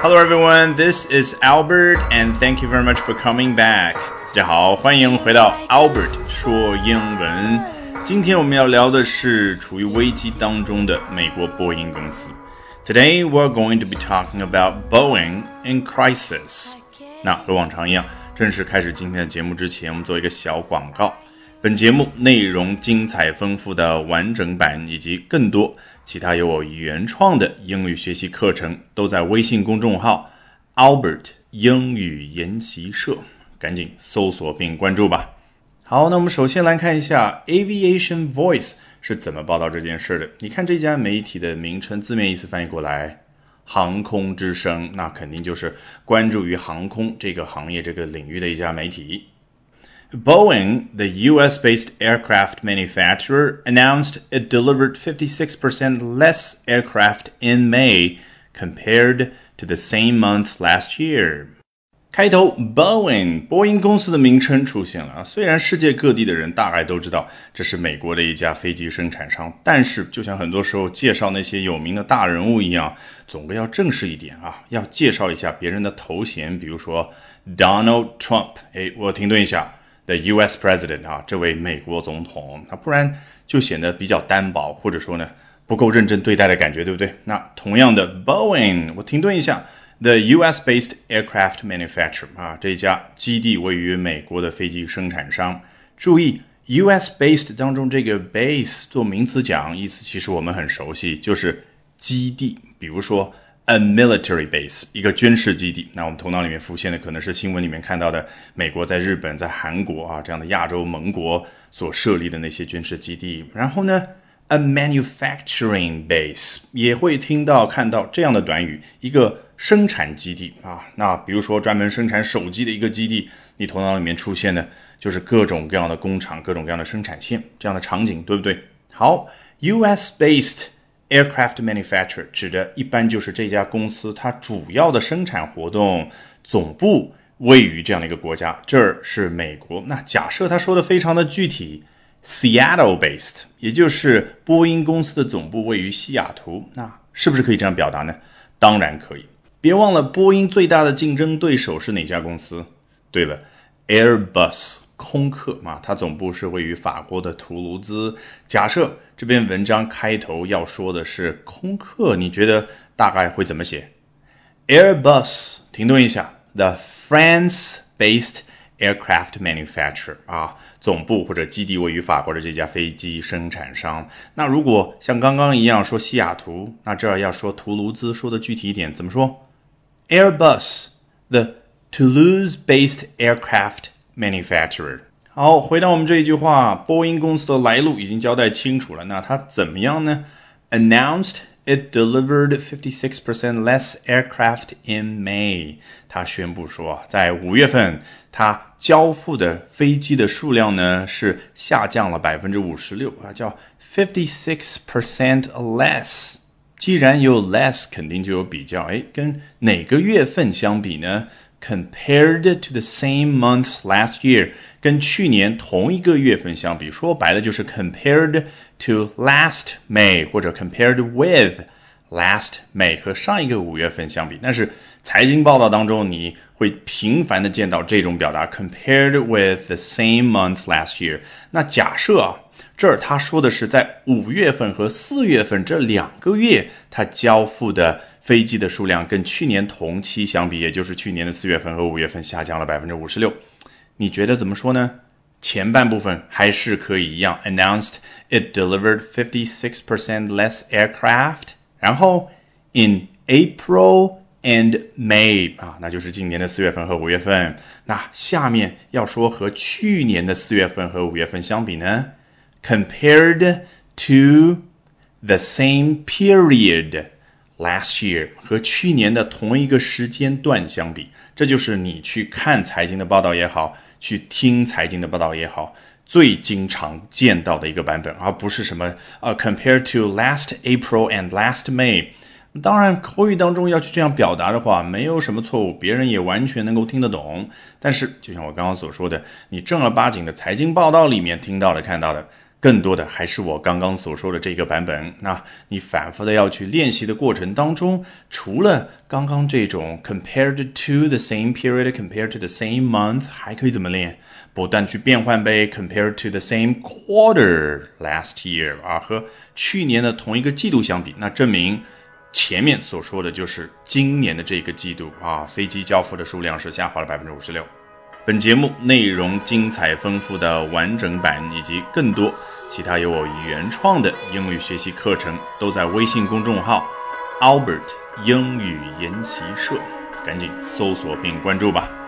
Hello everyone, this is Albert, and thank you very much for coming back. 大家好，欢迎回到 Albert 说英文。今天我们要聊的是处于危机当中的美国波音公司。Today we're going to be talking about Boeing in crisis. 那和往常一样，正式开始今天的节目之前，我们做一个小广告。 本节目内容精彩丰富的完整版以及更多其他由我原创的英语学习课程，都在微信公众号 Albert 英语研习社，赶紧搜索并关注吧。好，那我们首先来看一下 Aviation Voice 是怎么报道这件事的。你看这家媒体的名称，字面意思翻译过来，航空之声，那肯定就是关注于航空这个行业这个领域的一家媒体。Boeing, the US based aircraft manufacturer, announced it delivered 56% less aircraft in May compared to the same month last year. 开头 Boeing 波音公司的名称出现了啊，虽然世界各地的人大概都知道这是美国的一家飞机生产商，但是就像很多时候介绍那些有名的大人物一样，总归要正式一点啊，要介绍一下别人的头衔，比如说 Donald Trump，哎，我停顿一下。 The U.S. President 啊，这位美国总统，那不然就显得比较单薄，或者说呢不够认真对待的感觉，对不对？那同样的，Boeing，我停顿一下，The U.S.-based aircraft manufacturer 啊，这家基地位于美国的飞机生产商。注意，U.S.-based 当中这个 base 做名词讲，意思其实我们很熟悉，就是基地，比如说。A military base，一个军事基地。那我们头脑里面浮现的可能是新闻里面看到的美国在日本、在韩国啊这样的亚洲盟国所设立的那些军事基地。然后呢，a manufacturing base 也会听到看到这样的短语，一个生产基地啊。那比如说专门生产手机的一个基地，你头脑里面出现的就是各种各样的工厂、各种各样的生产线这样的场景，对不对？好，U.S. based。Aircraft manufacturer 指的一般就是这家公司，它主要的生产活动总部位于这样的一个国家，这儿是美国。那假设他说的非常的具体，Seattle-based，也就是波音公司的总部位于西雅图，那是不是可以这样表达呢？当然可以。别忘了，波音最大的竞争对手是哪家公司？对了，Airbus。空客嘛，它总部是位于法国的图卢兹。假设这篇文章开头要说的是空客，你觉得大概会怎么写？Airbus，停顿一下，the France-based aircraft manufacturer 啊，总部或者基地位于法国的这家飞机生产商。那如果像刚刚一样说西雅图，那这儿要说图卢兹，说的具体一点，怎么说？Airbus，the Toulouse-based aircraft manufacturer。好，回到我们这一句话，波音公司的来路已经交代清楚了。那它怎么样呢？Announced it delivered fifty six percent less aircraft in May。它宣布说，在五月份，它交付的飞机的数量呢是下降了百分之五十六啊，叫 fifty six percent less。既然有 less，肯定就有比较。哎，跟哪个月份相比呢 ？Compared to the same month last year，跟去年同一个月份相比，说白了就是 compared to last May，或者 compared with last May，和上一个五月份相比。但是财经报道当中你会频繁的见到这种表达，compared with the same month last year。那假设啊， 这儿他说的是在五月份和四月份这两个月，他交付的。飞机的数量跟去年同期相比，也就是去年的四月份和五月份下降了百分之五十六。你觉得怎么说呢？前半部分还是可以一样，announced it delivered fifty six percent less aircraft。然后 in April and May 啊，那就是今年的四月份和五月份。那下面要说和去年的四月份和五月份相比呢？Compared to the same period。Last year 和去年的同一个时间段相比，这就是你去看财经的报道也好，去听财经的报道也好，最经常见到的一个版本，而不是什么呃，compared to last April and last May。当然，口语当中要去这样表达的话，没有什么错误，别人也完全能够听得懂。但是，就像我刚刚所说的，你正儿八经的财经报道里面听到的、看到的。更多的还是我刚刚所说的这个版本。那你反复的要去练习的过程当中，除了刚刚这种 compared to the same period, compared to the same month，还可以怎么练？不断去变换呗，compared to the same quarter last year 啊，和去年的同一个季度相比，那证明前面所说的就是今年的这个季度啊，飞机交付的数量是下滑了百分之五十六。本节目内容精彩丰富的完整版以及更多其他由我原创的英语学习课程，都在微信公众号 Albert 英语研习社，赶紧搜索并关注吧。